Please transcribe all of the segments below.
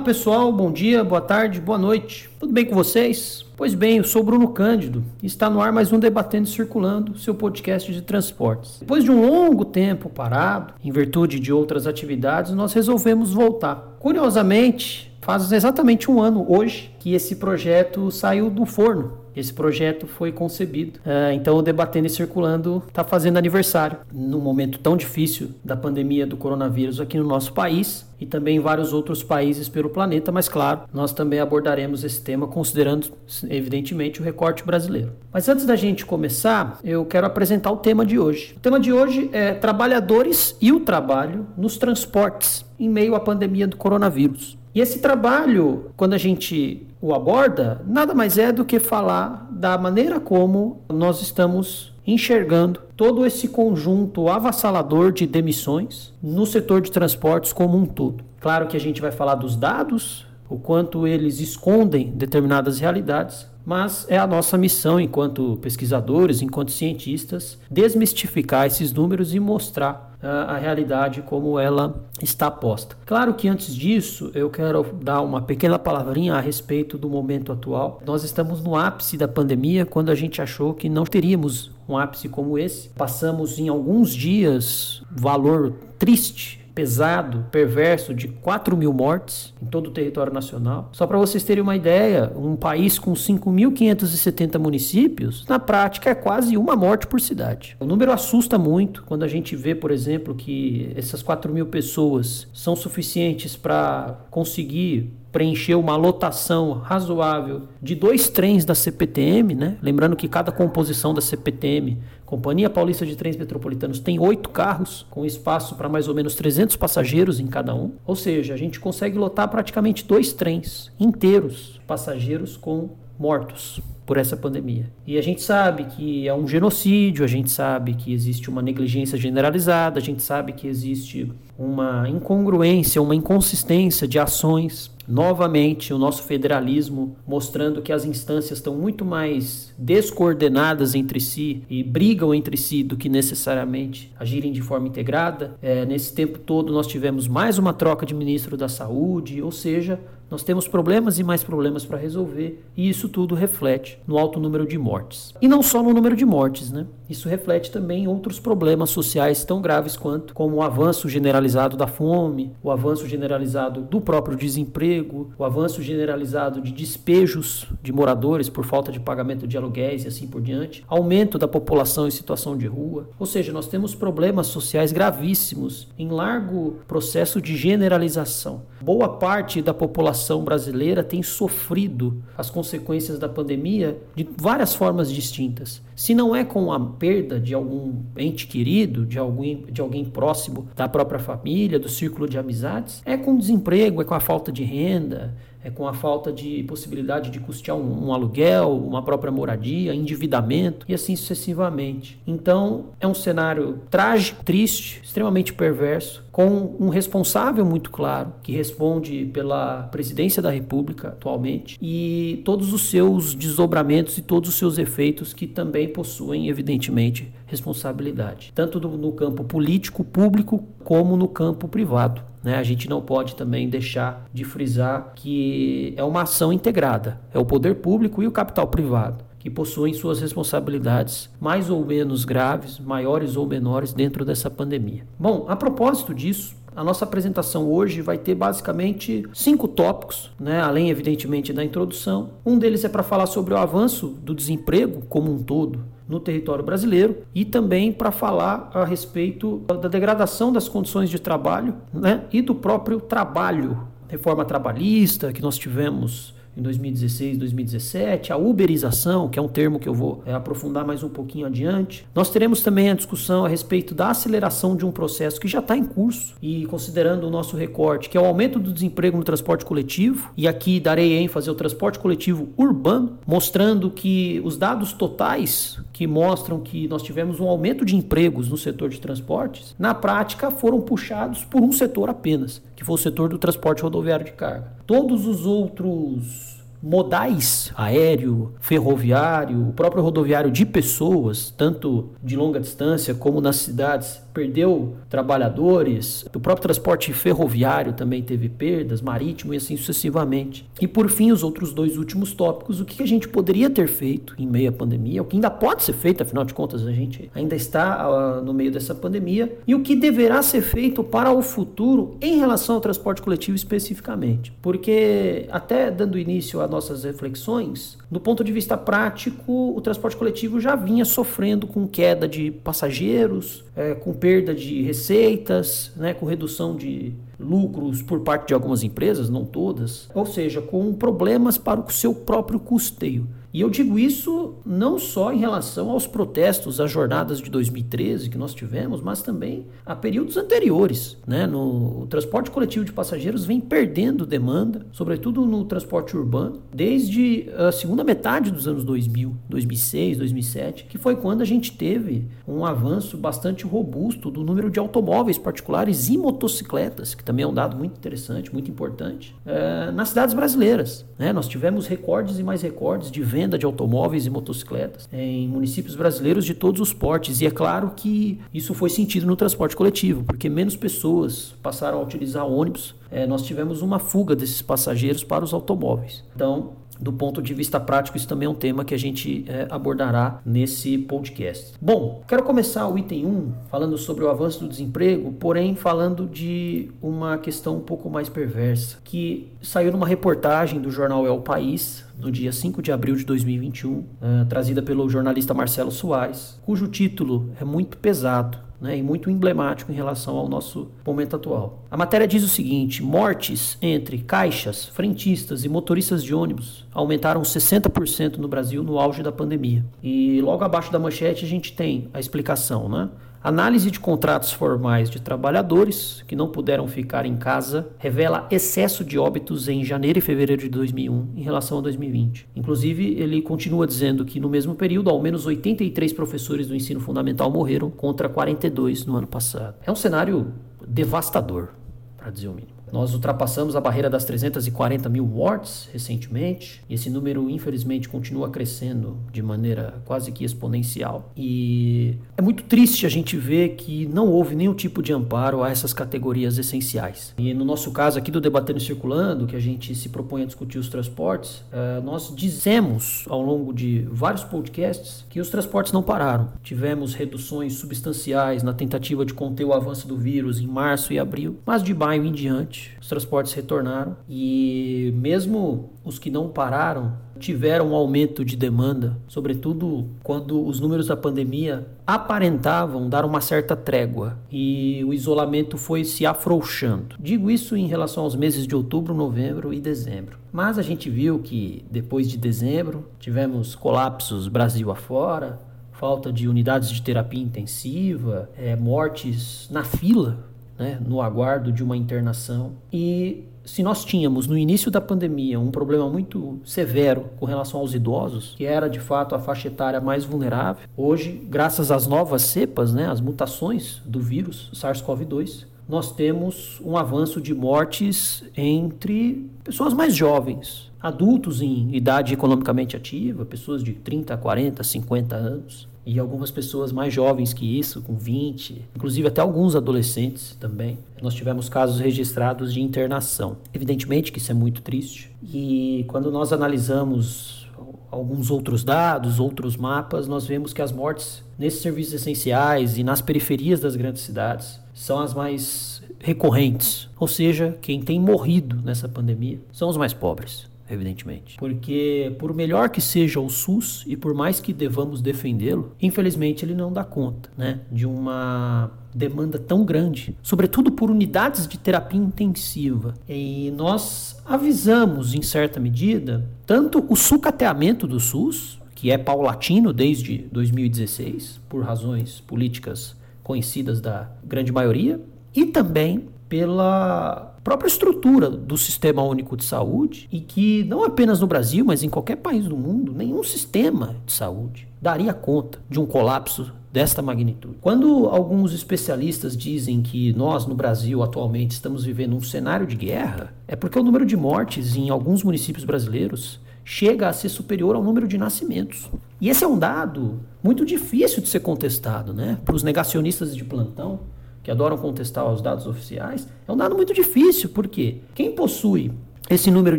Olá pessoal, bom dia, boa tarde, boa noite. Tudo bem com vocês? Pois bem, eu sou Bruno Cândido e está no ar mais um Debatendo e Circulando, seu podcast de transportes. Depois de um longo tempo parado, em virtude de outras atividades, nós resolvemos voltar. Curiosamente, faz exatamente um ano hoje que esse projeto saiu do forno. Esse projeto foi concebido. Uh, então, o Debatendo e Circulando está fazendo aniversário num momento tão difícil da pandemia do coronavírus aqui no nosso país e também em vários outros países pelo planeta, mas claro, nós também abordaremos esse tema considerando, evidentemente, o recorte brasileiro. Mas antes da gente começar, eu quero apresentar o tema de hoje. O tema de hoje é trabalhadores e o trabalho nos transportes em meio à pandemia do coronavírus. E esse trabalho, quando a gente o aborda, nada mais é do que falar da maneira como nós estamos enxergando todo esse conjunto avassalador de demissões no setor de transportes como um todo. Claro que a gente vai falar dos dados, o quanto eles escondem determinadas realidades, mas é a nossa missão enquanto pesquisadores, enquanto cientistas, desmistificar esses números e mostrar uh, a realidade como ela está posta. Claro que antes disso, eu quero dar uma pequena palavrinha a respeito do momento atual. Nós estamos no ápice da pandemia, quando a gente achou que não teríamos um ápice como esse. Passamos em alguns dias valor triste pesado, perverso de 4 mil mortes em todo o território nacional. Só para vocês terem uma ideia, um país com 5.570 municípios, na prática é quase uma morte por cidade. O número assusta muito quando a gente vê, por exemplo, que essas 4 mil pessoas são suficientes para conseguir preencher uma lotação razoável de dois trens da CPTM, né? Lembrando que cada composição da CPTM, Companhia Paulista de Trens Metropolitanos, tem oito carros com espaço para mais ou menos 300 passageiros em cada um. Ou seja, a gente consegue lotar praticamente dois trens inteiros passageiros com mortos por essa pandemia. E a gente sabe que é um genocídio, a gente sabe que existe uma negligência generalizada, a gente sabe que existe uma incongruência, uma inconsistência de ações novamente o nosso federalismo mostrando que as instâncias estão muito mais descoordenadas entre si e brigam entre si do que necessariamente agirem de forma integrada. É, nesse tempo todo nós tivemos mais uma troca de ministro da saúde, ou seja, nós temos problemas e mais problemas para resolver, e isso tudo reflete no alto número de mortes. E não só no número de mortes, né? Isso reflete também outros problemas sociais tão graves quanto como o avanço generalizado da fome, o avanço generalizado do próprio desemprego, o avanço generalizado de despejos de moradores por falta de pagamento de aluguéis e assim por diante, aumento da população em situação de rua. Ou seja, nós temos problemas sociais gravíssimos em largo processo de generalização. Boa parte da população brasileira tem sofrido as consequências da pandemia de várias formas distintas. Se não é com a perda de algum ente querido, de alguém, de alguém próximo da própria família, do círculo de amizades, é com desemprego, é com a falta de renda, é, com a falta de possibilidade de custear um, um, aluguel, uma própria moradia, endividamento e assim sucessivamente. Então é um cenário trágico, triste, extremamente perverso, com um responsável muito claro, que responde pela presidência da República atualmente, e todos os seus desdobramentos e todos os seus efeitos que também possuem, evidentemente, responsabilidade, tanto no campo político, público, como no campo privado. Né? A gente não pode também deixar de frisar que é uma ação integrada, é o poder público e o capital privado que possuem suas responsabilidades mais ou menos graves, maiores ou menores dentro dessa pandemia. Bom, a propósito disso, a nossa apresentação hoje vai ter basicamente cinco tópicos, né? além, evidentemente, da introdução. Um deles é para falar sobre o avanço do desemprego como um todo no território brasileiro e também para falar a respeito da degradação das condições de trabalho né? e do próprio trabalho. Reforma trabalhista que nós tivemos em 2016, 2017, a uberização, que é um termo que eu vou é, aprofundar mais um pouquinho adiante. Nós teremos também a discussão a respeito da aceleração de um processo que já está em curso e considerando o nosso recorte, que é o aumento do desemprego no transporte coletivo, e aqui darei ênfase ao transporte coletivo urbano, mostrando que os dados totais que mostram que nós tivemos um aumento de empregos no setor de transportes, na prática foram puxados por um setor apenas, que foi o setor do transporte rodoviário de carga. Todos os outros modais, aéreo, ferroviário, o próprio rodoviário de pessoas, tanto de longa distância como nas cidades perdeu trabalhadores, o próprio transporte ferroviário também teve perdas, marítimo e assim sucessivamente. E por fim, os outros dois últimos tópicos, o que a gente poderia ter feito em meio à pandemia, o que ainda pode ser feito, afinal de contas a gente ainda está uh, no meio dessa pandemia, e o que deverá ser feito para o futuro em relação ao transporte coletivo especificamente. Porque até dando início às nossas reflexões, do ponto de vista prático, o transporte coletivo já vinha sofrendo com queda de passageiros, é, com perda de receitas, né, com redução de lucros por parte de algumas empresas, não todas, ou seja, com problemas para o seu próprio custeio. E eu digo isso não só em relação aos protestos, às jornadas de 2013 que nós tivemos, mas também a períodos anteriores. Né? No, o transporte coletivo de passageiros vem perdendo demanda, sobretudo no transporte urbano, desde a segunda metade dos anos 2000, 2006, 2007, que foi quando a gente teve um avanço bastante robusto do número de automóveis particulares e motocicletas, que também é um dado muito interessante, muito importante, é, nas cidades brasileiras. Né? Nós tivemos recordes e mais recordes de vendas venda de automóveis e motocicletas em municípios brasileiros de todos os portes. E é claro que isso foi sentido no transporte coletivo, porque menos pessoas passaram a utilizar ônibus. É, nós tivemos uma fuga desses passageiros para os automóveis. Então, do ponto de vista prático, isso também é um tema que a gente é, abordará nesse podcast. Bom, quero começar o item 1 falando sobre o avanço do desemprego, porém falando de uma questão um pouco mais perversa, que saiu numa reportagem do jornal El País, no dia 5 de abril de 2021, uh, eh, trazida pelo jornalista Marcelo Soares, cujo título é muito pesado né, e muito emblemático em relação ao nosso momento atual. A matéria diz o seguinte: mortes entre caixas, frentistas e motoristas de ônibus aumentaram 60% no Brasil no auge da pandemia. E logo abaixo da manchete a gente tem a explicação, né? Análise de contratos formais de trabalhadores que não puderam ficar em casa revela excesso de óbitos em janeiro e fevereiro de 2001 em relação a 2020. Inclusive, ele continua dizendo que no mesmo período, ao menos 83 professores do ensino fundamental morreram contra 42 no ano passado. É um cenário devastador, para dizer o mínimo. Nós ultrapassamos a barreira das 340 mil mortes recentemente, e esse número, infelizmente, continua crescendo de maneira quase que exponencial. E é muito triste a gente ver que não houve nenhum tipo de amparo a essas categorias essenciais. E no nosso caso aqui do Debatendo Circulando, que a gente se propõe a discutir os transportes, eh, nós dizemos ao longo de vários podcasts que os transportes não pararam. Tivemos reduções substanciais na tentativa de conter o avanço do vírus em março e abril, mas de maio em diante os transportes retornaram e mesmo os que não pararam tiveram um aumento de demanda, sobretudo quando os números da pandemia aparentavam dar uma certa trégua e o isolamento foi se afrouxando. Digo isso em relação aos meses de outubro, novembro e dezembro. Mas a gente viu que depois de dezembro tivemos colapsos Brasil afora, falta de unidades de terapia intensiva, é, mortes na fila né, no aguardo de uma internação. E se nós tínhamos no início da pandemia um problema muito severo com relação aos idosos, que era de fato a faixa etária mais vulnerável, hoje, graças às novas cepas, né, as mutações do vírus SARS-CoV-2, nós temos um avanço de mortes entre pessoas mais jovens, adultos em idade economicamente ativa, pessoas de 30, 40, 50 anos, e algumas pessoas mais jovens que isso, com 20, inclusive até alguns adolescentes também. Nós tivemos casos registrados de internação. Evidentemente que isso é muito triste. E quando nós analisamos alguns outros dados, outros mapas, nós vemos que as mortes nesses serviços essenciais e nas periferias das grandes cidades são as mais recorrentes. Ou seja, quem tem morrido nessa pandemia são os mais pobres evidentemente. Porque, por melhor que seja o SUS e por mais que devamos defendê-lo, infelizmente ele não dá conta né, de uma demanda tão grande, sobretudo por unidades de terapia intensiva. E nós avisamos, em certa medida, tanto o sucateamento do SUS, que é paulatino desde 2016, por razões políticas conhecidas da grande maioria, e também pela própria estrutura do Sistema Único de Saúde e que não apenas no Brasil, mas em qualquer país do mundo, nenhum sistema de saúde daria conta de um colapso desta magnitude. Quando alguns especialistas dizem que nós no Brasil atualmente estamos vivendo um cenário de guerra, é porque o número de mortes em alguns municípios brasileiros chega a ser superior ao número de nascimentos. E esse é um dado muito difícil de ser contestado, né? Para os negacionistas de plantão, que adoram contestar os dados oficiais, é um dado muito difícil, porque quem possui esse número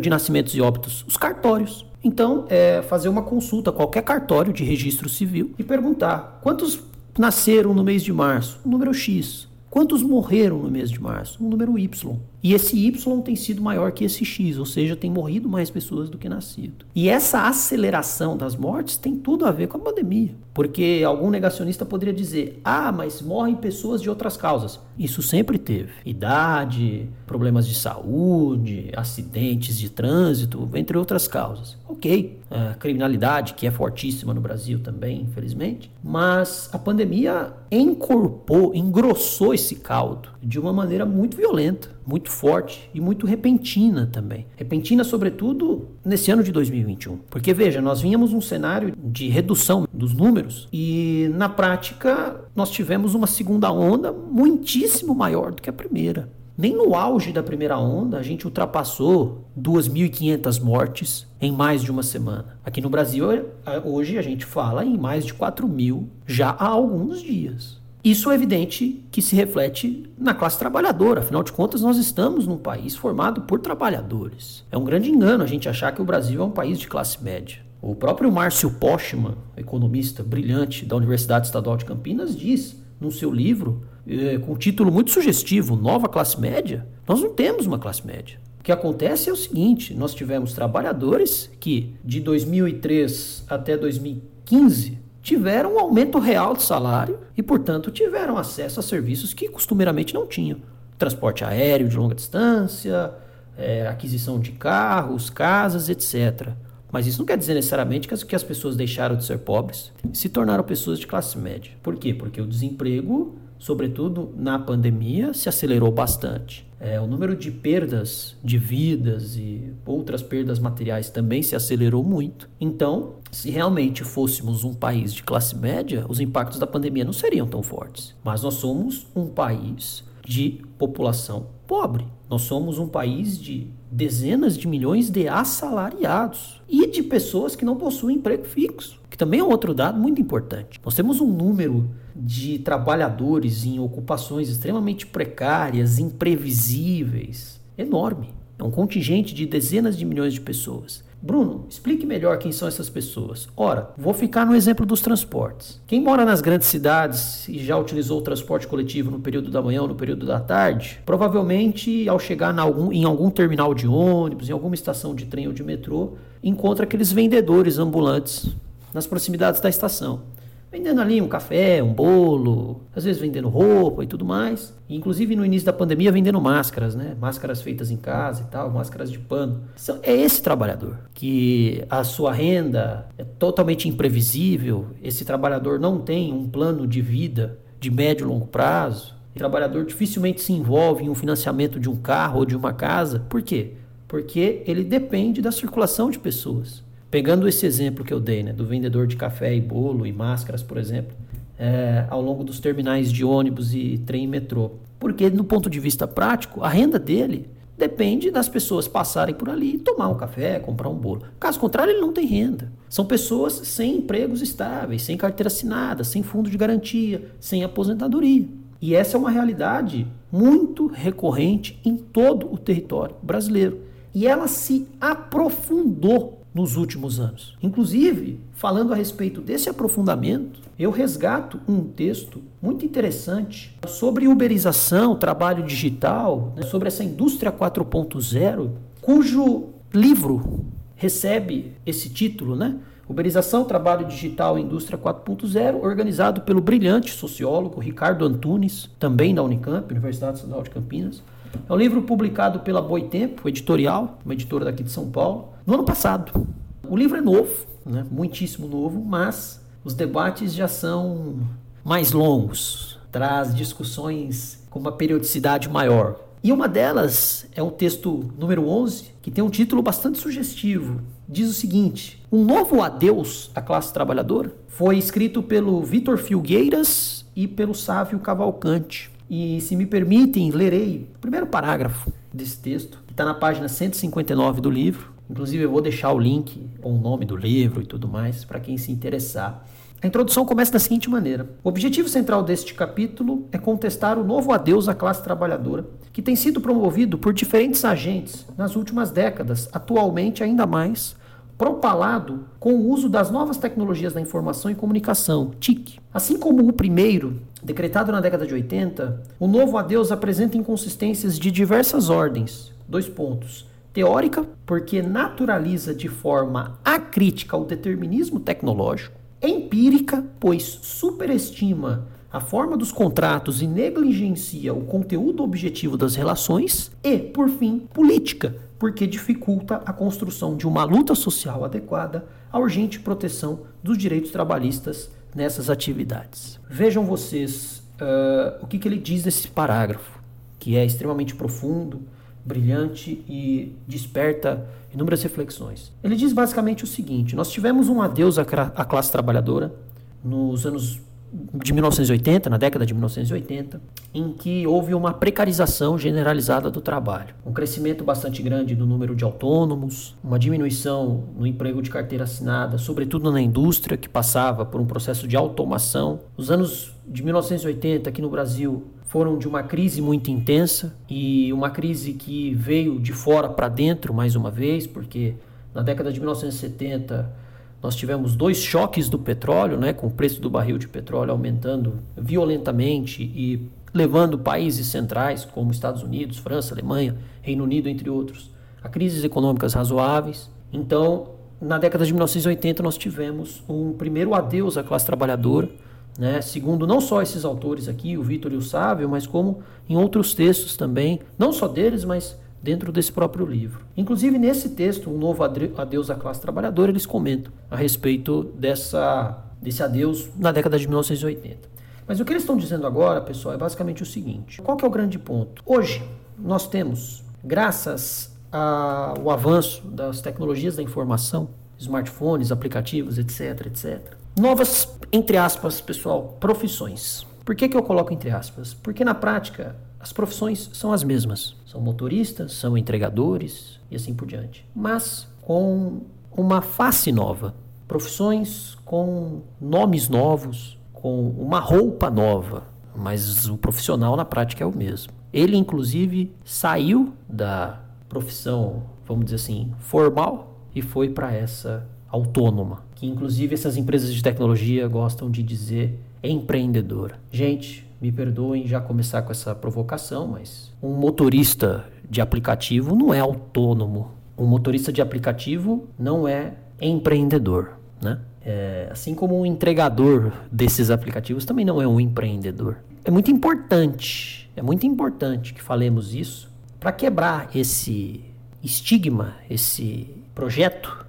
de nascimentos e óbitos? Os cartórios. Então, é fazer uma consulta a qualquer cartório de registro civil e perguntar quantos nasceram no mês de março? Um número X. Quantos morreram no mês de março? Um número Y. E esse Y tem sido maior que esse X, ou seja, tem morrido mais pessoas do que nascido. E essa aceleração das mortes tem tudo a ver com a pandemia. Porque algum negacionista poderia dizer: ah, mas morrem pessoas de outras causas. Isso sempre teve. Idade, problemas de saúde, acidentes de trânsito, entre outras causas. Ok. A criminalidade, que é fortíssima no Brasil também, infelizmente. Mas a pandemia encorpou, engrossou esse caldo de uma maneira muito violenta, muito forte e muito repentina também. Repentina, sobretudo, nesse ano de 2021. Porque, veja, nós vínhamos um cenário de redução dos números e, na prática, nós tivemos uma segunda onda muitíssimo maior do que a primeira. Nem no auge da primeira onda a gente ultrapassou 2.500 mortes em mais de uma semana. Aqui no Brasil, hoje a gente fala em mais de 4 mil já há alguns dias. Isso é evidente que se reflete na classe trabalhadora. Afinal de contas, nós estamos num país formado por trabalhadores. É um grande engano a gente achar que o Brasil é um país de classe média. O próprio Márcio Postman, economista brilhante da Universidade Estadual de Campinas, diz no seu livro, eh, com um título muito sugestivo, Nova Classe Média, nós não temos uma classe média. O que acontece é o seguinte: nós tivemos trabalhadores que, de 2003 até 2015, tiveram um aumento real de salário e, portanto, tiveram acesso a serviços que costumeiramente não tinham. Transporte aéreo de longa distância, é, aquisição de carros, casas, etc. Mas isso não quer dizer necessariamente que as, que as pessoas deixaram de ser pobres e se tornaram pessoas de classe média. Por quê? Porque o desemprego, sobretudo na pandemia, se acelerou bastante. É, o número de perdas de vidas e outras perdas materiais também se acelerou muito. Então, se realmente fôssemos um país de classe média, os impactos da pandemia não seriam tão fortes. Mas nós somos um país de população pobre. Nós somos um país de dezenas de milhões de assalariados e de pessoas que não possuem emprego fixo, que também é um outro dado muito importante. Nós temos um número de trabalhadores em ocupações extremamente precárias, imprevisíveis, enorme. É um contingente de dezenas de milhões de pessoas. Bruno, explique melhor quem são essas pessoas. Ora, vou ficar no exemplo dos transportes. Quem mora nas grandes cidades e já utilizou o transporte coletivo no período da manhã ou no período da tarde, provavelmente ao chegar algum, em algum terminal de ônibus, em alguma estação de trem ou de metrô, encontra aqueles vendedores ambulantes nas proximidades da estação vendendo ali um café, um bolo, às vezes vendendo roupa e tudo mais. Inclusive no início da pandemia vendendo máscaras, né? Máscaras feitas em casa e tal, máscaras de pano. Então, é esse trabalhador que a sua renda é totalmente imprevisível, esse trabalhador não tem um plano de vida de médio e longo prazo. O trabalhador dificilmente se envolve em um financiamento de um carro ou de uma casa. Por quê? Porque ele depende da circulação de pessoas. Pegando esse exemplo que eu dei, né, do vendedor de café e bolo e máscaras, por exemplo, é, ao longo dos terminais de ônibus e trem e metrô. Porque, no ponto de vista prático, a renda dele depende das pessoas passarem por ali e tomar um café, comprar um bolo. Caso contrário, ele não tem renda. São pessoas sem empregos estáveis, sem carteira assinada, sem fundo de garantia, sem aposentadoria. E essa é uma realidade muito recorrente em todo o território brasileiro. E ela se aprofundou nos últimos anos. Inclusive, falando a respeito desse aprofundamento, eu resgato um texto muito interessante sobre uberização, trabalho digital, né, sobre essa indústria 4.0, cujo livro recebe esse título, né? Uberização, Trabalho Digital e Indústria 4.0, organizado pelo brilhante sociólogo Ricardo Antunes, também da Unicamp, Universidade Estadual de Campinas. É um livro publicado pela Boitempo Editorial, uma editora daqui de São Paulo, no ano passado. O livro é novo, né? muitíssimo novo, mas os debates já são mais longos, traz discussões com uma periodicidade maior. E uma delas é um texto número 11, que tem um título bastante sugestivo. Diz o seguinte: Um novo adeus à classe trabalhadora foi escrito pelo Vitor Filgueiras e pelo Sávio Cavalcante. E se me permitem, lerei o primeiro parágrafo desse texto, que está na página 159 do livro, Inclusive, eu vou deixar o link com o nome do livro e tudo mais para quem se interessar. A introdução começa da seguinte maneira: O objetivo central deste capítulo é contestar o novo adeus à classe trabalhadora, que tem sido promovido por diferentes agentes nas últimas décadas, atualmente ainda mais propalado com o uso das novas tecnologias da informação e comunicação, TIC. Assim como o primeiro, decretado na década de 80, o novo adeus apresenta inconsistências de diversas ordens. Dois pontos. Teórica, porque naturaliza de forma acrítica o determinismo tecnológico. Empírica, pois superestima a forma dos contratos e negligencia o conteúdo objetivo das relações. E, por fim, política, porque dificulta a construção de uma luta social adequada à urgente proteção dos direitos trabalhistas nessas atividades. Vejam vocês uh, o que, que ele diz nesse parágrafo, que é extremamente profundo, brilhante e desperta inúmeras reflexões. Ele diz basicamente o seguinte: nós tivemos um adeus à, classe trabalhadora nos anos de 1980, na década de 1980, em que houve uma precarização generalizada do trabalho, um crescimento bastante grande no número de autônomos, uma diminuição no emprego de carteira assinada, sobretudo na indústria que passava por um processo de automação. Os anos de 1980 aqui no Brasil foram de uma crise muito intensa e uma crise que veio de fora para dentro mais uma vez, porque na década de 1970 nós tivemos dois choques do petróleo, né, com o preço do barril de petróleo aumentando violentamente e levando países centrais como Estados Unidos, França, Alemanha, Reino Unido, entre outros, a crises econômicas razoáveis. Então, na década de 1980 nós tivemos um primeiro adeus à classe trabalhadora, né, segundo não só esses autores aqui, o Vitor e o Sávio, mas como em outros textos também, não só deles, mas dentro desse próprio livro. Inclusive, nesse texto, um novo adeus à classe trabalhadora, eles comentam a respeito dessa, desse adeus na década de 1980. Mas o que eles estão dizendo agora, pessoal, é basicamente o seguinte: qual é o grande ponto? Hoje, nós temos, graças ao avanço das tecnologias da informação, smartphones, aplicativos, etc, etc, novas, entre aspas, pessoal, profissões. Por que, que eu coloco entre aspas? Porque na prática as profissões são as mesmas. São motoristas, são entregadores e assim por diante. Mas com uma face nova. Profissões com nomes novos, com uma roupa nova. Mas o profissional na prática é o mesmo. Ele, inclusive, saiu da profissão, vamos dizer assim, formal e foi para essa autônoma, que inclusive essas empresas de tecnologia gostam de dizer empreendedora. Gente, me perdoem já começar com essa provocação, mas um motorista de aplicativo não é autônomo. Um motorista de aplicativo não é empreendedor, né? É, assim como um entregador desses aplicativos também não é um empreendedor. É muito importante, é muito importante que falemos isso para quebrar esse estigma, esse projeto,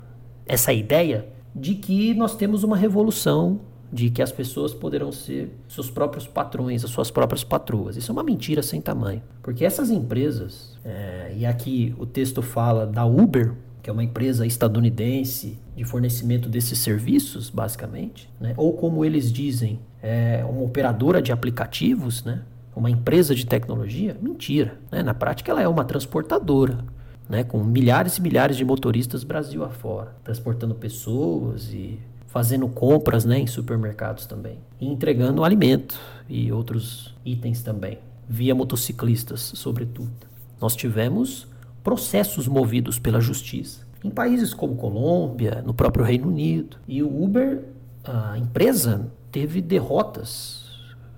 essa ideia de que nós temos uma revolução de que as pessoas poderão ser seus próprios patrões, as suas próprias patroas. Isso é uma mentira sem tamanho. Porque essas empresas, é, e aqui o texto fala da Uber, que é uma empresa estadunidense de fornecimento desses serviços, basicamente, né? ou como eles dizem, é uma operadora de aplicativos, né? uma empresa de tecnologia, mentira. Né? Na prática, ela é uma transportadora. Né, com milhares e milhares de motoristas Brasil afora, transportando pessoas e fazendo compras né, em supermercados também, e entregando alimento e outros itens também, via motociclistas, sobretudo. Nós tivemos processos movidos pela justiça em países como Colômbia, no próprio Reino Unido. E o Uber, a empresa, teve derrotas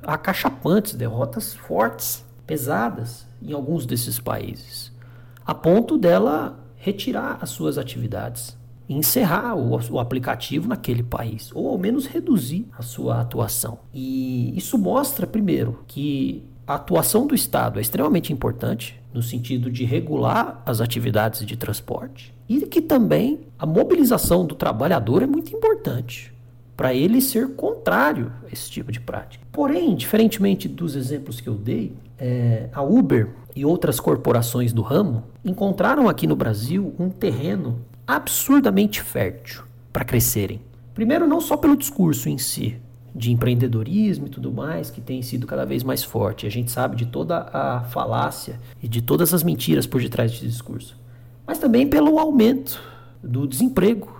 acachapantes, derrotas fortes, pesadas em alguns desses países, a ponto dela retirar as suas atividades encerrar o, o, aplicativo naquele país, ou ao menos reduzir a sua atuação. E isso mostra, primeiro, que a atuação do Estado é extremamente importante no sentido de regular as atividades de transporte e que também a mobilização do trabalhador é muito importante para ele ser contrário a esse tipo de prática. Porém, diferentemente dos exemplos que eu dei, é, a Uber e outras corporações do ramo encontraram aqui no Brasil um terreno absurdamente fértil para crescerem. Primeiro, não só pelo discurso em si, de empreendedorismo e tudo mais, que tem sido cada vez mais forte. A gente sabe de toda a falácia e de todas as mentiras por detrás desse discurso. Mas também pelo aumento do desemprego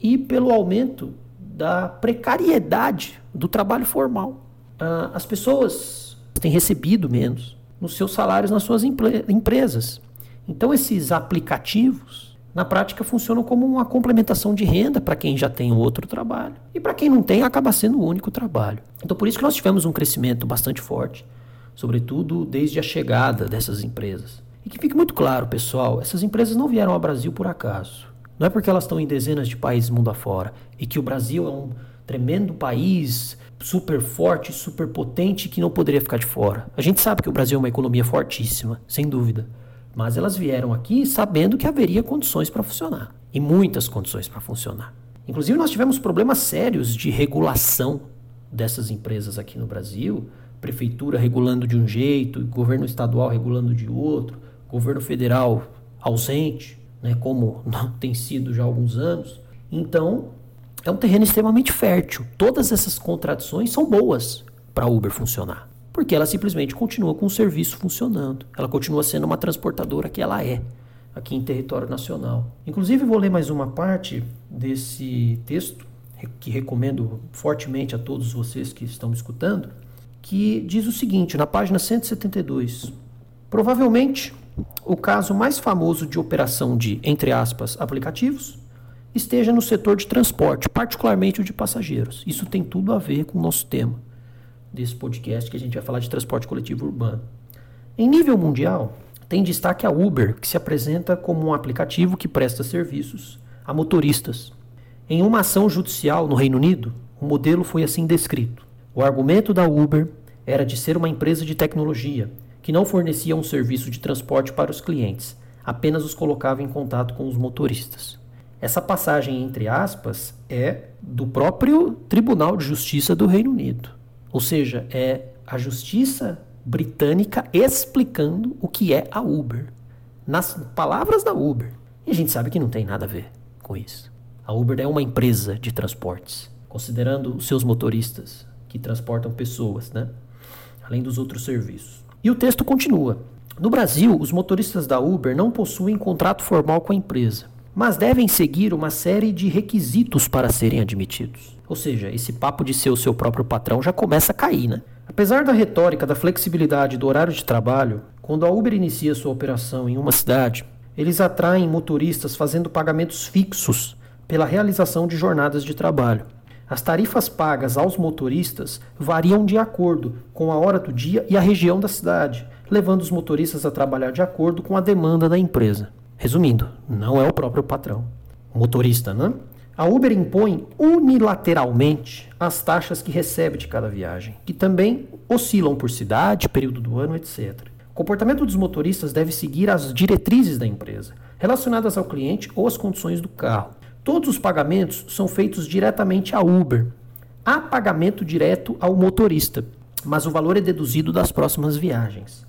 e pelo aumento da precariedade do trabalho formal. Ah, as pessoas têm recebido menos nos seus salários nas suas empresas. Então, esses aplicativos, na prática, funcionam como uma complementação de renda para quem já tem outro trabalho. E para quem não tem, acaba sendo o único trabalho. Então, por isso que nós tivemos um crescimento bastante forte, sobretudo desde a chegada dessas empresas. E que fique muito claro, pessoal, essas empresas não vieram ao Brasil por acaso. Não é porque elas estão em dezenas de países mundo afora e que o Brasil é um tremendo país super forte, super potente que não poderia ficar de fora. A gente sabe que o Brasil é uma economia fortíssima, sem dúvida. Mas elas vieram aqui sabendo que haveria condições para funcionar e muitas condições para funcionar. Inclusive, nós tivemos problemas sérios de regulação dessas empresas aqui no Brasil, prefeitura regulando de um jeito, governo estadual regulando de outro, governo federal ausente, né, como não tem sido já há alguns anos. Então, é um terreno extremamente fértil. Todas essas contradições são boas para a Uber funcionar, porque ela simplesmente continua com o serviço funcionando. Ela continua sendo uma transportadora que ela é aqui em território nacional. Inclusive, vou ler mais uma parte desse texto que recomendo fortemente a todos vocês que estão me escutando, que diz o seguinte, na página 172. Provavelmente, o caso mais famoso de operação de, entre aspas, aplicativos esteja no setor de transporte, particularmente o de passageiros. Isso tem tudo a ver com o nosso tema desse podcast que a gente vai falar de transporte coletivo urbano. Em nível mundial, tem destaque a Uber, que se apresenta como um aplicativo que presta serviços a motoristas. Em uma ação judicial no Reino Unido, o modelo foi assim descrito. O argumento da Uber era de ser uma empresa de tecnologia que não fornecia um serviço de transporte para os clientes, apenas os colocava em contato com os motoristas. Essa passagem entre aspas é do próprio Tribunal de Justiça do Reino Unido. Ou seja, é a justiça britânica explicando o que é a Uber. Nas palavras da Uber. E a gente sabe que não tem nada a ver com isso. A Uber é uma empresa de transportes, considerando os seus motoristas que transportam pessoas, né? Além dos outros serviços. E o texto continua. No Brasil, os motoristas da Uber não possuem contrato formal com a empresa mas devem seguir uma série de requisitos para serem admitidos. Ou seja, esse papo de ser o seu próprio patrão já começa a cair, né? Apesar da retórica da flexibilidade do horário de trabalho, quando a Uber inicia sua operação em uma cidade, eles atraem motoristas fazendo pagamentos fixos pela realização de jornadas de trabalho. As tarifas pagas aos motoristas variam de acordo com a hora do dia e a região da cidade, levando os motoristas a trabalhar de acordo com a demanda da empresa. Resumindo, não é o próprio patrão. Motorista, né? A Uber impõe unilateralmente as taxas que recebe de cada viagem, que também oscilam por cidade, período do ano, etc. O comportamento dos motoristas deve seguir as diretrizes da empresa, relacionadas ao cliente ou às condições do carro. Todos os pagamentos são feitos diretamente à Uber. Há pagamento direto ao motorista, mas o valor é deduzido das próximas viagens.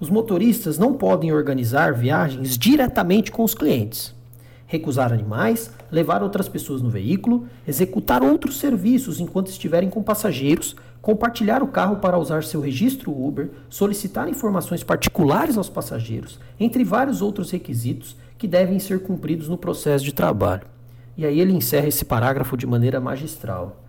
Os motoristas não podem organizar viagens diretamente com os clientes, recusar animais, levar outras pessoas no veículo, executar outros serviços enquanto estiverem com passageiros, compartilhar o carro para usar seu registro Uber, solicitar informações particulares aos passageiros, entre vários outros requisitos que devem ser cumpridos no processo de trabalho. E aí ele encerra esse parágrafo de maneira magistral.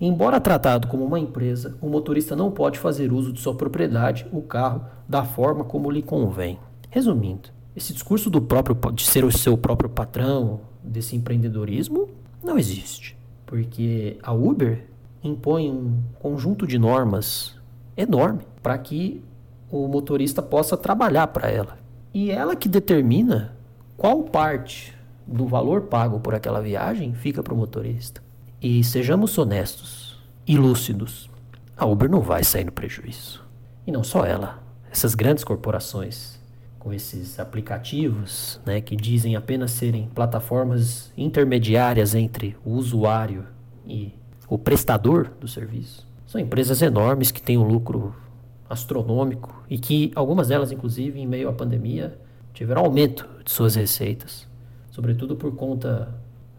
Embora tratado como uma empresa, o motorista não pode fazer uso de sua propriedade, o carro, da forma como lhe convém. Resumindo, esse discurso do próprio de ser o seu próprio patrão, desse empreendedorismo, não existe, porque a Uber impõe um conjunto de normas enorme para que o motorista possa trabalhar para ela. E ela que determina qual parte do valor pago por aquela viagem fica para o motorista. E sejamos honestos e lúcidos. A Uber não vai sair no prejuízo. E não só ela. Essas grandes corporações, com esses aplicativos, né, que dizem apenas serem plataformas intermediárias entre o usuário e o prestador do serviço, são empresas enormes que têm um lucro astronômico e que algumas delas, inclusive, em meio à pandemia, tiveram aumento de suas receitas, sobretudo por conta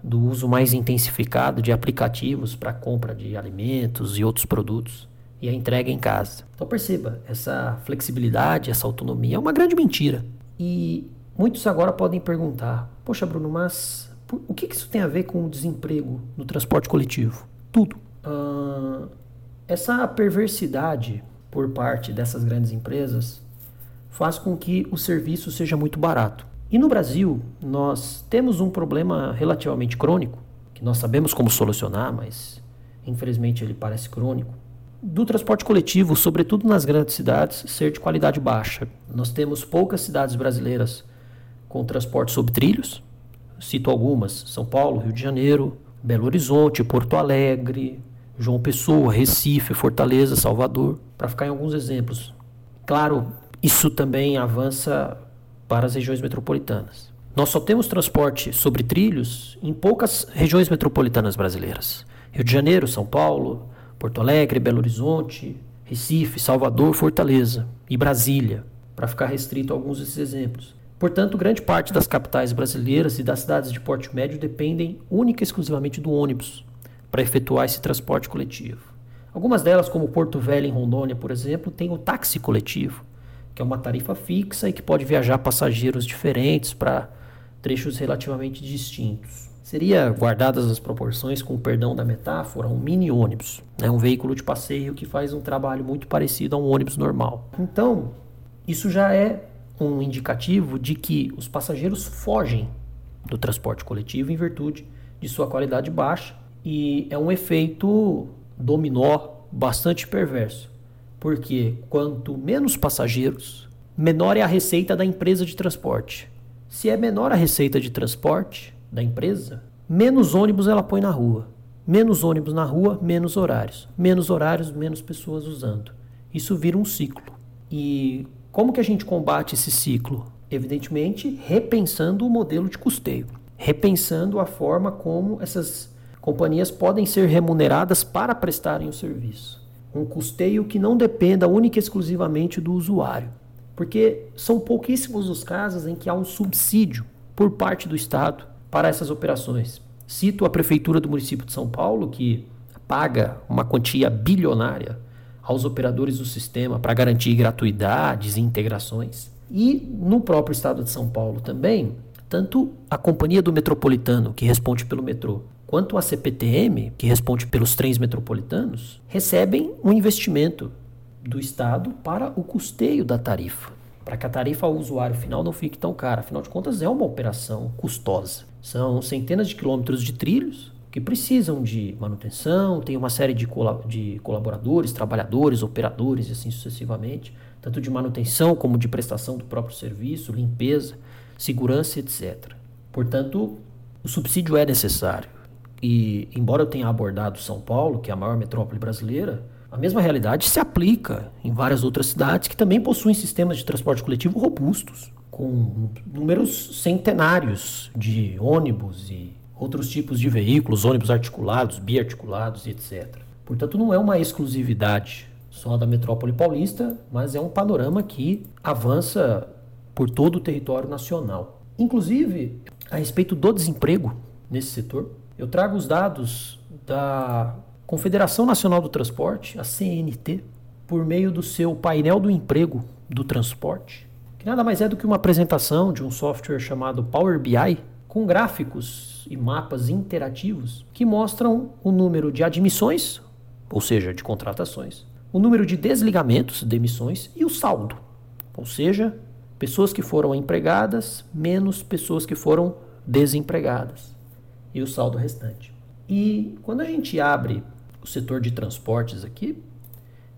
do uso mais intensificado de aplicativos para compra de alimentos e outros produtos e a entrega em casa. Então perceba, essa flexibilidade, essa autonomia é uma grande mentira. E muitos agora podem perguntar: "Poxa, Bruno, mas O que, isso tem a ver com o desemprego no transporte coletivo? Tudo. Uh, essa perversidade por parte dessas grandes empresas faz com que o serviço seja muito barato. E no Brasil, nós temos um problema relativamente crônico, que nós sabemos como solucionar, mas infelizmente ele parece crônico, do transporte coletivo, sobretudo nas grandes cidades, ser de qualidade baixa. Nós temos poucas cidades brasileiras com transporte sobre trilhos. Cito algumas: São Paulo, Rio de Janeiro, Belo Horizonte, Porto Alegre, João Pessoa, Recife, Fortaleza, Salvador, para ficar em alguns exemplos. Claro, isso também avança para as regiões metropolitanas. Nós só temos transporte sobre trilhos em poucas regiões metropolitanas brasileiras. Rio de Janeiro, São Paulo, Porto Alegre, Belo Horizonte, Recife, Salvador, Fortaleza e Brasília, para ficar restrito a alguns desses exemplos. Portanto, grande parte das capitais brasileiras e das cidades de porte médio dependem única e exclusivamente do ônibus para efetuar esse transporte coletivo. Algumas delas, como Porto Velho em Rondônia, por exemplo, têm o táxi coletivo, que é uma tarifa fixa e que pode viajar passageiros diferentes para trechos relativamente distintos. Seria, guardadas as proporções, com o perdão da metáfora, um mini ônibus, né? um veículo de passeio que faz um trabalho muito parecido a um ônibus normal. Então, isso já é um indicativo de que os passageiros fogem do transporte coletivo em virtude de sua qualidade baixa e é um efeito dominó bastante perverso, porque quanto menos passageiros, menor é a receita da empresa de transporte. Se é menor a receita de transporte, da empresa, menos ônibus ela põe na rua. Menos ônibus na rua, menos horários. Menos horários, menos pessoas usando. Isso vira um ciclo. E como que a gente combate esse ciclo? Evidentemente, repensando o modelo de custeio, repensando a forma como essas companhias podem ser remuneradas para prestarem o serviço. Um custeio que não dependa única e exclusivamente do usuário, porque são pouquíssimos os casos em que há um subsídio por parte do Estado para essas operações. Cito a Prefeitura do município de São Paulo, que paga uma quantia bilionária aos operadores do sistema para garantir gratuidades e integrações. E no próprio estado de São Paulo também, tanto a Companhia do Metropolitano, que responde pelo metrô, quanto a CPTM, que responde pelos trens metropolitanos, recebem um investimento do Estado para o custeio da tarifa, para que a tarifa ao usuário final não fique tão cara. Afinal de contas, é uma operação custosa. São centenas de quilômetros de trilhos que precisam de manutenção, tem uma série de, de colaboradores, trabalhadores, operadores e assim sucessivamente, tanto de manutenção como de prestação do próprio serviço, limpeza, segurança, etc. Portanto, o subsídio é necessário. E, embora eu tenha abordado São Paulo, que é a maior metrópole brasileira, a mesma realidade se aplica em várias outras cidades que também possuem sistemas de transporte coletivo robustos com números centenários de ônibus e outros tipos de veículos, ônibus articulados, biarticulados e etc. Portanto, não é uma exclusividade só da metrópole paulista, mas é um panorama que avança por todo o território nacional. Inclusive, a respeito do desemprego nesse setor, eu trago os dados da Confederação Nacional do Transporte, a CNT, por meio do seu painel do emprego do transporte, que nada mais é do que uma apresentação de um software chamado Power BI com gráficos e mapas interativos que mostram o número de admissões, ou seja, de contratações, o número de desligamentos, demissões e o saldo, ou seja, pessoas que foram empregadas menos pessoas que foram desempregadas e o saldo restante. E quando a gente abre o setor de transportes aqui,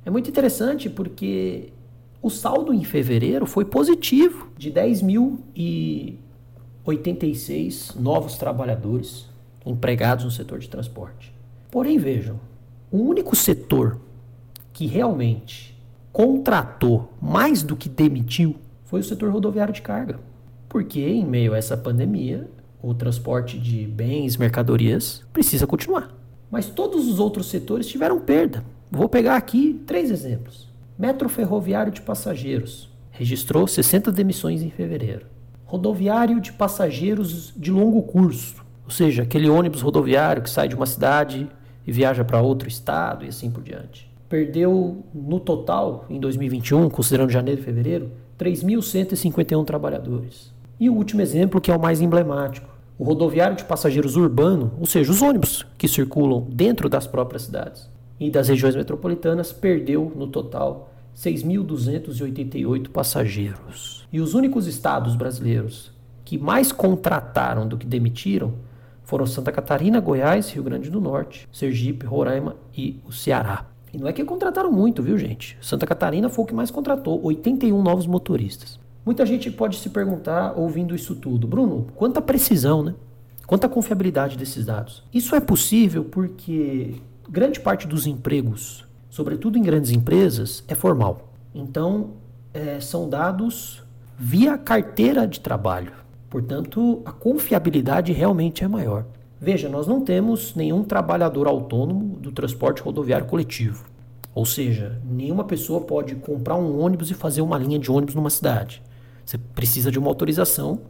é muito interessante porque o saldo em fevereiro foi positivo, de 10.086 novos trabalhadores empregados no setor de transporte. Porém, vejam, o único setor que realmente contratou mais do que demitiu foi o setor rodoviário de carga. Porque, em meio a essa pandemia, o transporte de bens, mercadorias precisa continuar. Mas todos os outros setores tiveram perda. Vou pegar aqui três exemplos. Metro Ferroviário de Passageiros registrou 60 demissões em fevereiro. Rodoviário de passageiros de longo curso, ou seja, aquele ônibus rodoviário que sai de uma cidade e viaja para outro estado e assim por diante. Perdeu no total, em 2021, considerando janeiro e fevereiro, 3.151 trabalhadores. E o último exemplo, que é o mais emblemático, O rodoviário de passageiros urbano, ou seja, os ônibus que circulam dentro das próprias cidades e das regiões metropolitanas, perdeu no total 6.288 passageiros. E os únicos estados brasileiros que mais contrataram do que demitiram foram Santa Catarina, Goiás, Rio Grande do Norte, Sergipe, Roraima e o Ceará. E não é que contrataram muito, viu, gente? Santa Catarina foi o que mais contratou, 81 novos motoristas. Muita gente pode se perguntar, ouvindo isso tudo, Bruno, quanta precisão, né? Quanta confiabilidade desses dados? Isso é possível porque grande parte dos empregos, sobretudo em grandes empresas, é formal. Então, é, são dados via carteira de trabalho. Portanto, a confiabilidade realmente é maior. Veja, nós não temos nenhum trabalhador autônomo do transporte rodoviário coletivo. Ou seja, nenhuma pessoa pode comprar um ônibus e fazer uma linha de ônibus numa cidade. Você precisa de uma autorização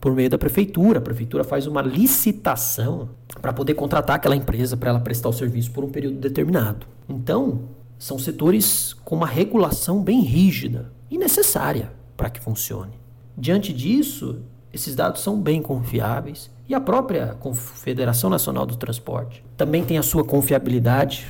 por meio da prefeitura. A prefeitura faz uma licitação para poder contratar aquela empresa para ela prestar o serviço por um período determinado. Então, são setores com uma regulação bem rígida e necessária para que funcione. Diante disso, esses dados são bem confiáveis e a própria Confederação Nacional do Transporte também tem a sua confiabilidade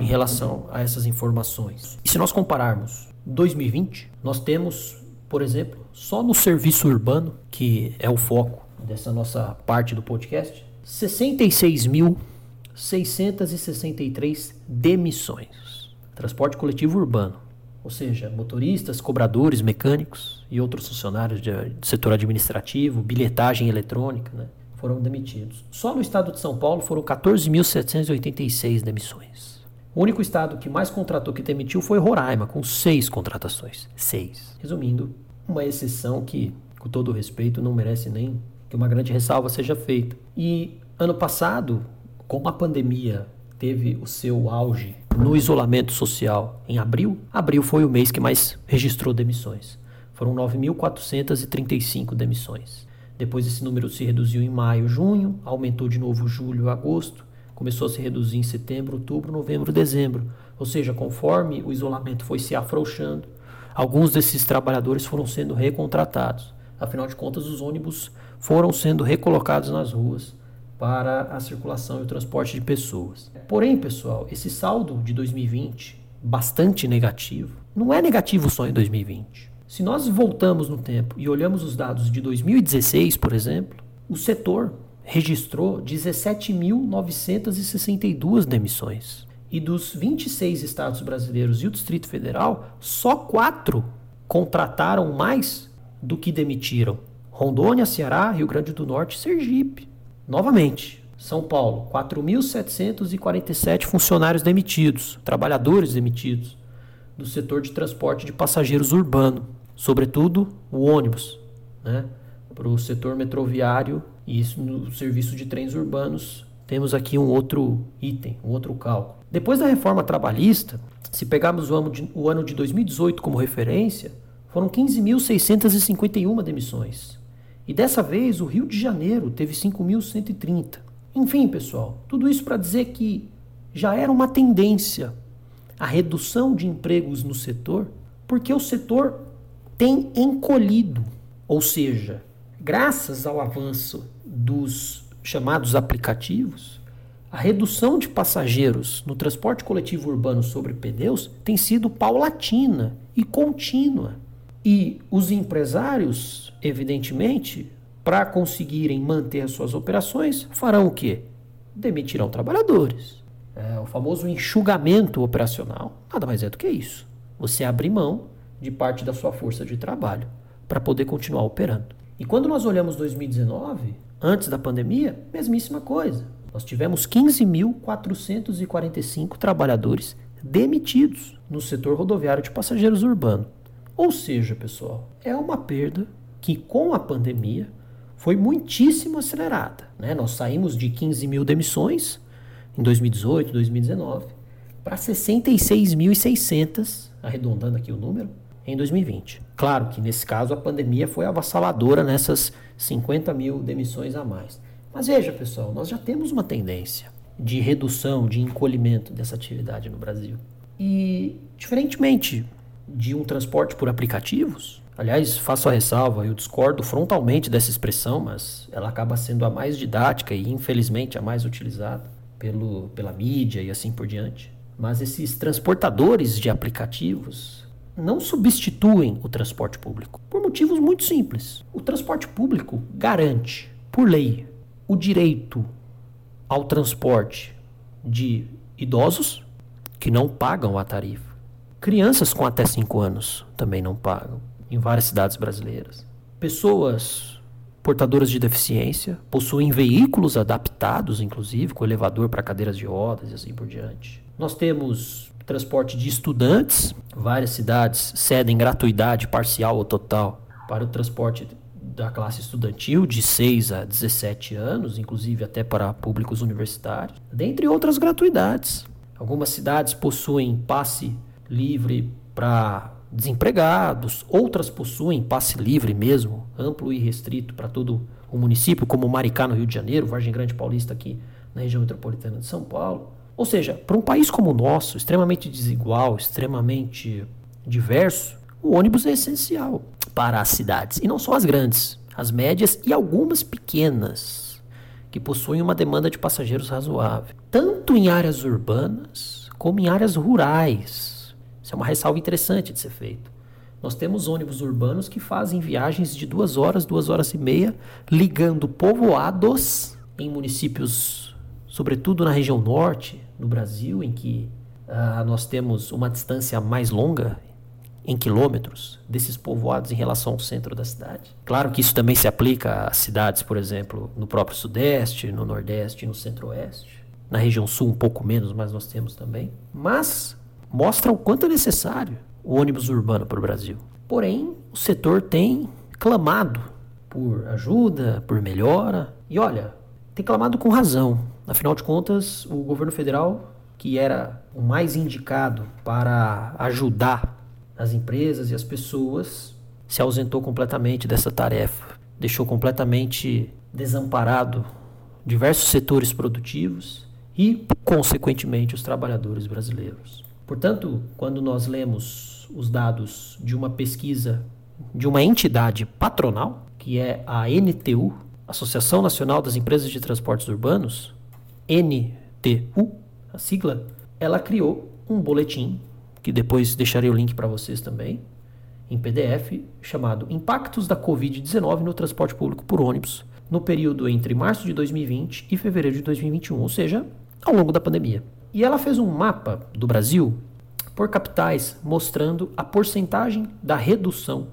em relação a essas informações. E se nós compararmos 2020, nós temos, por exemplo, só no serviço urbano, que é o foco dessa nossa parte do podcast, 66.663 demissões. Transporte coletivo urbano ou seja, motoristas, cobradores, mecânicos e outros funcionários de setor administrativo, bilhetagem eletrônica, né, foram demitidos. Só no estado de São Paulo foram 14.786 demissões. O único estado que mais contratou que demitiu foi Roraima, com seis contratações. Seis. Resumindo, uma exceção que, com todo respeito, não merece nem que uma grande ressalva seja feita. E ano passado, como a pandemia teve o seu auge no isolamento social em abril, abril foi o mês que mais registrou demissões. Foram 9.435 demissões. Depois esse número se reduziu em maio, junho, aumentou de novo julho, agosto, começou a se reduzir em setembro, outubro, novembro, dezembro. Ou seja, conforme o isolamento foi se afrouxando, alguns desses trabalhadores foram sendo recontratados. Afinal de contas, os ônibus foram sendo recolocados nas ruas para a circulação e o transporte de pessoas. Porém, pessoal, esse saldo de 2020, bastante negativo, não é negativo só em 2020. Se nós voltamos no tempo e olhamos os dados de 2016, por exemplo, o setor registrou 17.962 demissões. E dos 26 estados brasileiros e o Distrito Federal, só quatro contrataram mais do que demitiram: Rondônia, Ceará, Rio Grande do Norte e Sergipe. Novamente, São Paulo, 4.747 funcionários demitidos, trabalhadores demitidos do setor de transporte de passageiros urbano, sobretudo o ônibus, né? Para o setor metroviário e no serviço de trens urbanos temos aqui um outro item, um outro cálculo. Depois da reforma trabalhista, se pegarmos o ano de, o ano de 2018 como referência, foram 15.651 demissões. E dessa vez o Rio de Janeiro teve 5.130. Enfim, pessoal, tudo isso para dizer que já era uma tendência a redução de empregos no setor, porque o setor tem encolhido, ou seja, graças ao avanço dos chamados aplicativos, a redução de passageiros no transporte coletivo urbano sobre pneus tem sido paulatina e contínua. E os empresários, evidentemente, para conseguirem manter as suas operações, farão o quê? Demitirão trabalhadores. É, o famoso enxugamento operacional nada mais é do que isso. Você abre mão de parte da sua força de trabalho para poder continuar operando. E quando nós olhamos 2019, antes da pandemia, mesmíssima coisa. Nós tivemos 15.445 trabalhadores demitidos no setor rodoviário de passageiros urbano. Ou seja, pessoal, é uma perda que com a pandemia foi muitíssimo acelerada. Né? Nós saímos de 15 mil demissões em 2018, 2019, para 66.600, arredondando aqui o número, em 2020. Claro que nesse caso a pandemia foi avassaladora nessas 50 mil demissões a mais. Mas veja, pessoal, nós já temos uma tendência de redução, de encolhimento dessa atividade no Brasil. E, diferentemente de um transporte por aplicativos, Aliás, faço a ressalva, eu discordo frontalmente dessa expressão, mas ela acaba sendo a mais didática e, infelizmente, a mais utilizada pelo, pela mídia e assim por diante. Mas esses transportadores de aplicativos não substituem o transporte público, por motivos muito simples. O transporte público garante, por lei, o direito ao transporte de idosos que não pagam a tarifa. Crianças com até 5 anos também não pagam em várias cidades brasileiras. Pessoas portadoras de deficiência possuem veículos adaptados, inclusive, com elevador para cadeiras de rodas e assim por diante. Nós temos transporte de estudantes, várias cidades cedem gratuidade parcial ou total para o transporte da classe estudantil de 6 a 17 anos, inclusive até para públicos universitários, dentre outras gratuidades. Algumas cidades possuem passe livre para desempregados, outras possuem passe livre mesmo, amplo e restrito para todo o município, como Maricá no Rio de Janeiro, Vargem Grande Paulista aqui na região metropolitana de São Paulo. Ou seja, para um país como o nosso, extremamente desigual, extremamente diverso, o ônibus é essencial para as cidades, e não só as grandes, as médias e algumas pequenas, que possuem uma demanda de passageiros razoável, tanto em áreas urbanas como em áreas rurais isso é uma ressalva interessante de ser feito. Nós temos ônibus urbanos que fazem viagens de duas horas, duas horas e meia, ligando povoados em municípios, sobretudo na região norte, no Brasil, em que uh, nós temos uma distância mais longa, em quilômetros, desses povoados em relação ao centro da cidade. Claro que isso também se aplica a cidades, por exemplo, no próprio Sudeste, no Nordeste no Centro-Oeste. Na região Sul, um pouco menos, mas nós temos também. Mas mostra o quanto é necessário o ônibus urbano para o Brasil. Porém, o setor tem clamado por ajuda, por melhora. E olha, tem clamado com razão. Afinal de contas, o governo federal, que era o mais indicado para ajudar as empresas e as pessoas, se ausentou completamente dessa tarefa. Deixou completamente desamparado diversos setores produtivos e, consequentemente, os trabalhadores brasileiros. Portanto, quando nós lemos os dados de uma pesquisa de uma entidade patronal, que é a NTU, Associação Nacional das Empresas de Transportes Urbanos, NTU, a sigla, ela criou um boletim, que depois deixarei o link para vocês também, em PDF, chamado Impactos da Covid-19 no Transporte Público por Ônibus, no período entre março de 2020 e fevereiro de 2021, ou seja, ao longo da pandemia. E ela fez um mapa do Brasil por capitais, mostrando a porcentagem da redução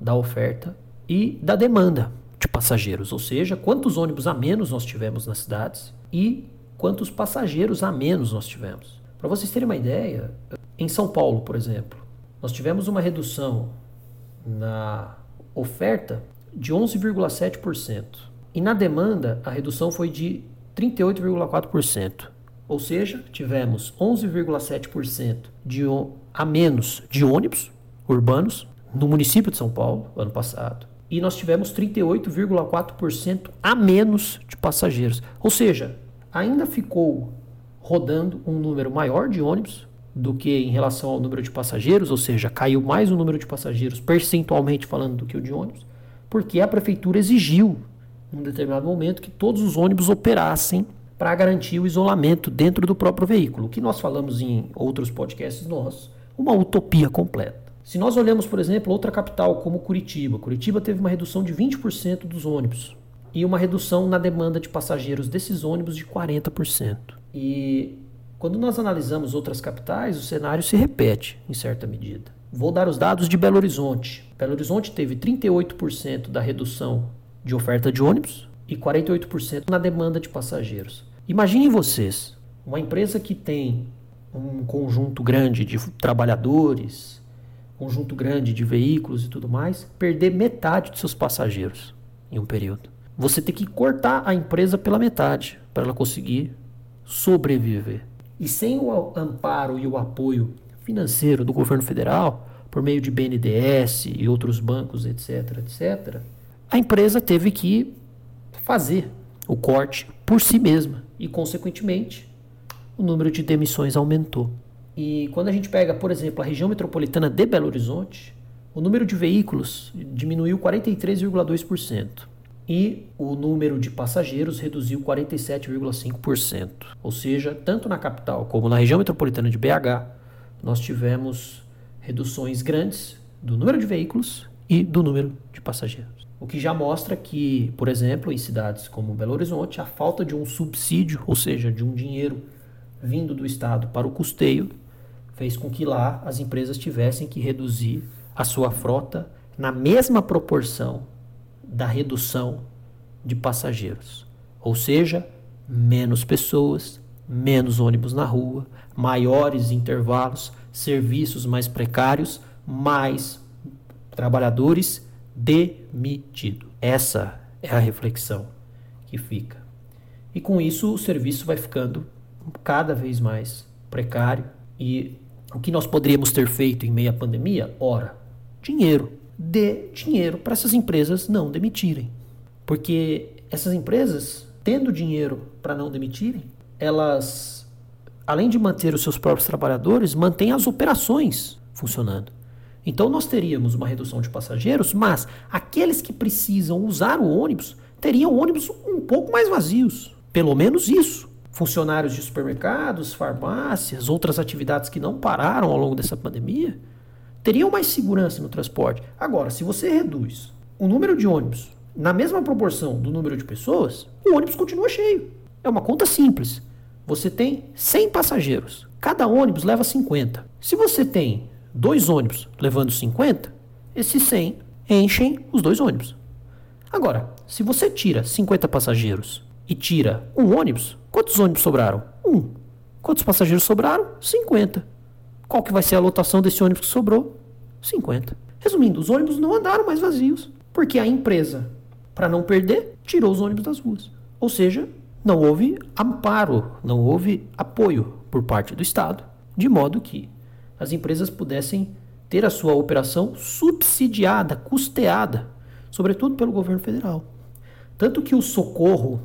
da oferta e da demanda de passageiros, ou seja, quantos ônibus a menos nós tivemos nas cidades e quantos passageiros a menos nós tivemos. Para vocês terem uma ideia, em São Paulo, por exemplo, nós tivemos uma redução na oferta de 11,7% e na demanda a redução foi de 38,4%. Ou seja, tivemos 11,7% de a menos de ônibus urbanos no município de São Paulo ano passado. E nós tivemos 38,4% a menos de passageiros. Ou seja, ainda ficou rodando um número maior de ônibus do que em relação ao número de passageiros, ou seja, caiu mais o número de passageiros percentualmente falando do que o de ônibus, porque a prefeitura exigiu, em um determinado momento, que todos os ônibus operassem para garantir o isolamento dentro do próprio veículo, que nós falamos em outros podcasts nossos, uma utopia completa. Se nós olhamos, por exemplo, outra capital como Curitiba, Curitiba teve uma redução de 20% dos ônibus e uma redução na demanda de passageiros desses ônibus de 40%. E quando nós analisamos outras capitais, o cenário se repete em certa medida. Vou dar os dados de Belo Horizonte. Belo Horizonte teve 38% da redução de oferta de ônibus e 48% na demanda de passageiros. Imaginem vocês, uma empresa que tem um conjunto grande de trabalhadores, conjunto grande de veículos e tudo mais, perder metade de seus passageiros em um período. Você tem que cortar a empresa pela metade para ela conseguir sobreviver. E sem o amparo e o apoio financeiro do governo federal, por meio de BNDES e outros bancos, etc., etc., a empresa teve que fazer o corte por si mesma e, consequentemente, o número de demissões aumentou. E quando a gente pega, por exemplo, a região metropolitana de Belo Horizonte, o número de veículos diminuiu 43,2% e o número de passageiros reduziu 47,5%. Ou seja, tanto na capital como na região metropolitana de BH, nós tivemos reduções grandes do número de veículos e do número de passageiros. O que já mostra que, por exemplo, em cidades como Belo Horizonte, a falta de um subsídio, ou seja, de um dinheiro vindo do Estado para o custeio, fez com que lá as empresas tivessem que reduzir a sua frota na mesma proporção da redução de passageiros. Ou seja, menos pessoas, menos ônibus na rua, maiores intervalos, serviços mais precários, mais trabalhadores demitidos. Essa é a reflexão que fica. E com isso o serviço vai ficando cada vez mais precário. E o que nós poderíamos ter feito em meio à pandemia? Ora, dinheiro. Dê dinheiro para essas empresas não demitirem. Porque essas empresas, tendo dinheiro para não demitirem, elas, além de manter os seus próprios trabalhadores, mantêm as operações funcionando. Então nós teríamos uma redução de passageiros, mas aqueles que precisam usar o ônibus teriam ônibus um pouco mais vazios. Pelo menos isso. Funcionários de supermercados, farmácias, outras atividades que não pararam ao longo dessa pandemia, teriam mais segurança no transporte. Agora, se você reduz o número de ônibus na mesma proporção do número de pessoas, o ônibus continua cheio. É uma conta simples. Você tem 100 passageiros, cada ônibus leva 50. Se você tem dois ônibus levando 50, esses 100 enchem os dois ônibus. Agora, se você tira 50 passageiros e tira um ônibus, quantos ônibus sobraram? Um. Quantos passageiros sobraram? 50. Qual que vai ser a lotação desse ônibus que sobrou? 50. Resumindo, os ônibus não andaram mais vazios, porque a empresa, para não perder, tirou os ônibus das ruas. Ou seja, não houve amparo, não houve apoio por parte do Estado, de modo que as empresas pudessem ter a sua operação subsidiada, custeada, sobretudo pelo governo federal. Tanto que o socorro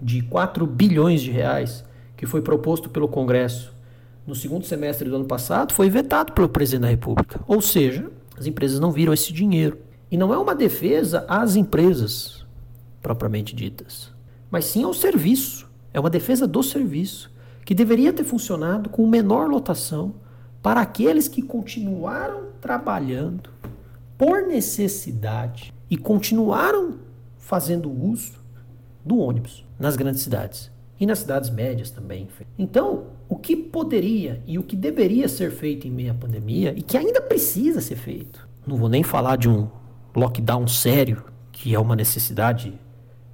de 4 bilhões de reais que foi proposto pelo Congresso no segundo semestre do ano passado foi vetado pelo presidente da República. Ou seja, as empresas não viram esse dinheiro. E não é uma defesa às empresas propriamente ditas mas sim ao serviço. É uma defesa do serviço, que deveria ter funcionado com menor lotação para aqueles que continuaram trabalhando por necessidade e continuaram fazendo uso do ônibus nas grandes cidades e nas cidades médias também. Então, o que poderia e o que deveria ser feito em meio à pandemia e que ainda precisa ser feito, não vou nem falar de um lockdown sério, que é uma necessidade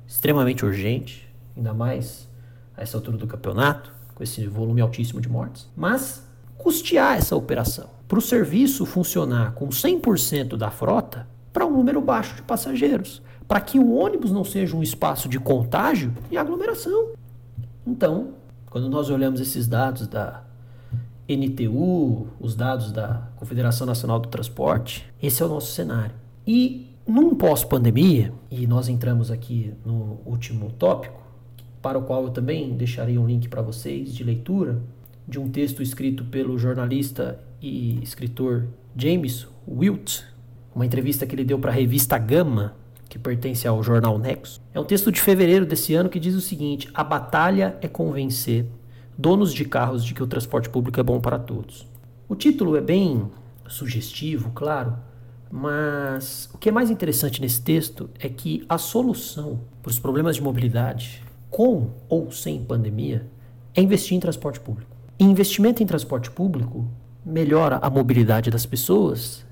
extremamente urgente, ainda mais a essa altura do campeonato, com esse volume altíssimo de mortes, mas custear essa operação para o serviço funcionar com 100% da frota para um número baixo de passageiros, para que o ônibus não seja um espaço de contágio e aglomeração. Então, quando nós olhamos esses dados da NTU, os dados da Confederação Nacional do Transporte, esse é o nosso cenário. E num pós-pandemia, e nós entramos aqui no último tópico, para o qual eu também deixarei um link para vocês de leitura, de um texto escrito pelo jornalista e escritor James Wilt, uma entrevista que ele deu para a revista Gama, que pertence ao jornal Nexo. É um texto de fevereiro desse ano que diz o seguinte: A batalha é convencer donos de carros de que o transporte público é bom para todos. O título é bem sugestivo, claro, mas o que é mais interessante nesse texto é que a solução para os problemas de mobilidade, com ou sem pandemia, é investir em transporte público. E investimento em transporte público melhora a mobilidade das pessoas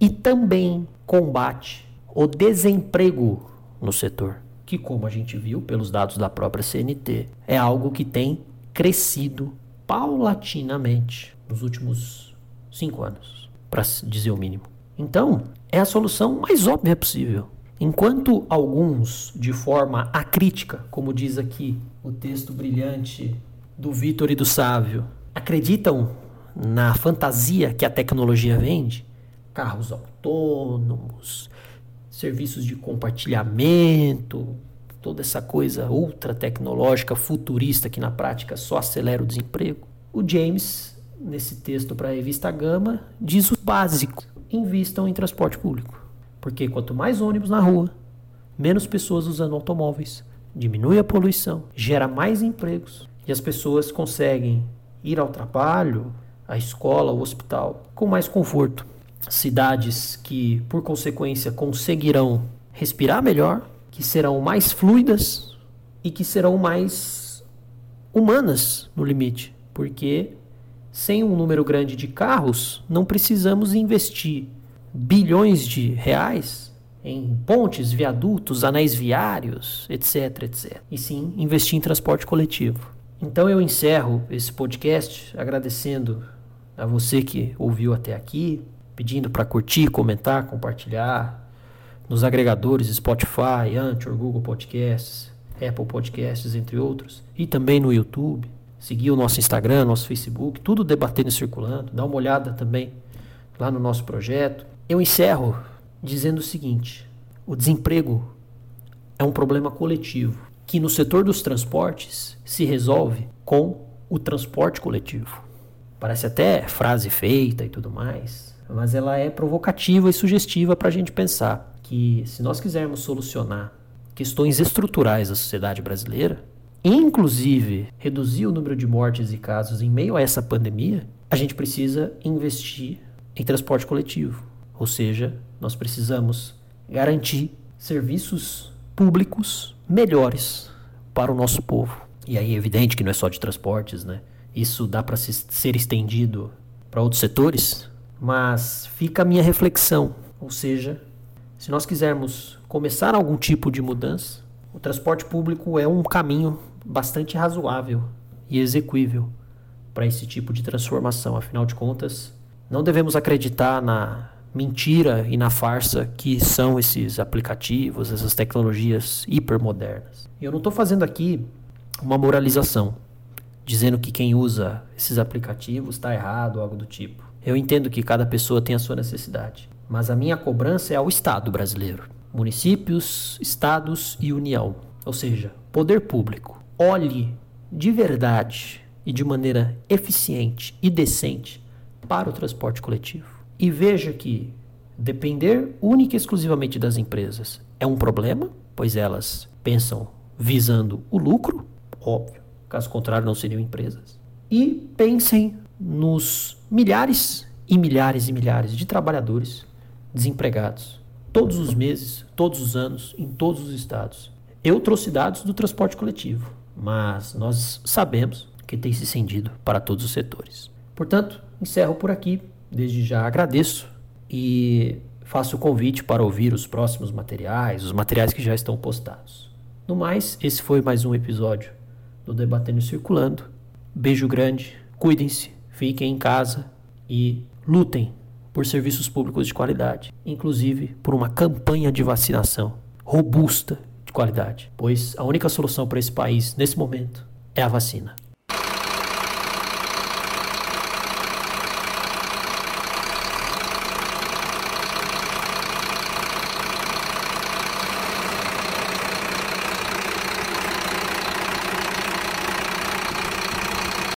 e também combate o desemprego no setor, que, como a gente viu pelos dados da própria CNT, é algo que tem crescido paulatinamente nos últimos cinco anos, para dizer o mínimo. Então, é a solução mais óbvia possível. Enquanto alguns, de forma acrítica, como diz aqui o texto brilhante do Vitor e do Sávio, acreditam na fantasia que a tecnologia vende, carros autônomos, serviços de compartilhamento, toda essa coisa ultra tecnológica, futurista que na prática só acelera o desemprego. O James, nesse texto para a revista Gama, diz o básico invistam em transporte público. Porque quanto mais ônibus na rua, menos pessoas usando automóveis, diminui a poluição, gera mais empregos e as pessoas conseguem ir ao trabalho, à escola, ao hospital com mais conforto. Cidades que, por consequência, conseguirão respirar melhor, que serão mais fluidas e que serão mais humanas no limite, porque sem um número grande de carros, não precisamos investir bilhões de reais em pontes, viadutos, anéis viários, etc, etc. E sim investir em transporte coletivo. Então eu encerro esse podcast agradecendo a você que ouviu até aqui, pedindo para curtir, comentar, compartilhar nos agregadores Spotify, Anchor, Google Podcasts, Apple Podcasts, entre outros, e também no YouTube. Seguir o nosso Instagram, nosso Facebook, tudo debatendo e circulando. Dá uma olhada também lá no nosso projeto. Eu encerro dizendo o seguinte: o desemprego é um problema coletivo que no setor dos transportes se resolve com o transporte coletivo. Parece até frase feita e tudo mais, mas ela é provocativa e sugestiva para a gente pensar que se nós quisermos solucionar questões estruturais da sociedade brasileira, inclusive reduzir o número de mortes e casos em meio a essa pandemia, a gente precisa investir em transporte coletivo. Ou seja, nós precisamos garantir serviços públicos melhores para o nosso povo. E aí é evidente que não é só de transportes, né? Isso dá para ser estendido para outros setores, mas fica a minha reflexão, ou seja, se nós quisermos começar algum tipo de mudança, o transporte público é um caminho bastante razoável e execuível para esse tipo de transformação. Afinal de contas, não devemos acreditar na mentira e na farsa que são esses aplicativos, essas tecnologias hipermodernas. Eu não estou fazendo aqui uma moralização, dizendo que quem usa esses aplicativos está errado algo do tipo. Eu entendo que cada pessoa tem a sua necessidade, mas a minha cobrança é ao Estado brasileiro, municípios, estados e União, ou seja, poder público. Olhe de verdade e de maneira eficiente e decente para o transporte coletivo e veja que depender única e exclusivamente das empresas é um problema, pois elas pensam visando o lucro, óbvio, caso contrário não seriam empresas. E pensem nos milhares e milhares e milhares de trabalhadores desempregados todos os meses, todos os anos, em todos os estados. Eu trouxe dados do transporte coletivo, mas nós sabemos que tem se estendido para todos os setores. Portanto, encerro por aqui. Desde já agradeço e faço o convite para ouvir os próximos materiais, os materiais que já estão postados. No mais, esse foi mais um episódio do Debatendo Circulando. Beijo grande, cuidem-se, fiquem em casa e lutem por serviços públicos de qualidade, inclusive por uma campanha de vacinação robusta de qualidade, pois a única solução para esse país nesse momento é a vacina.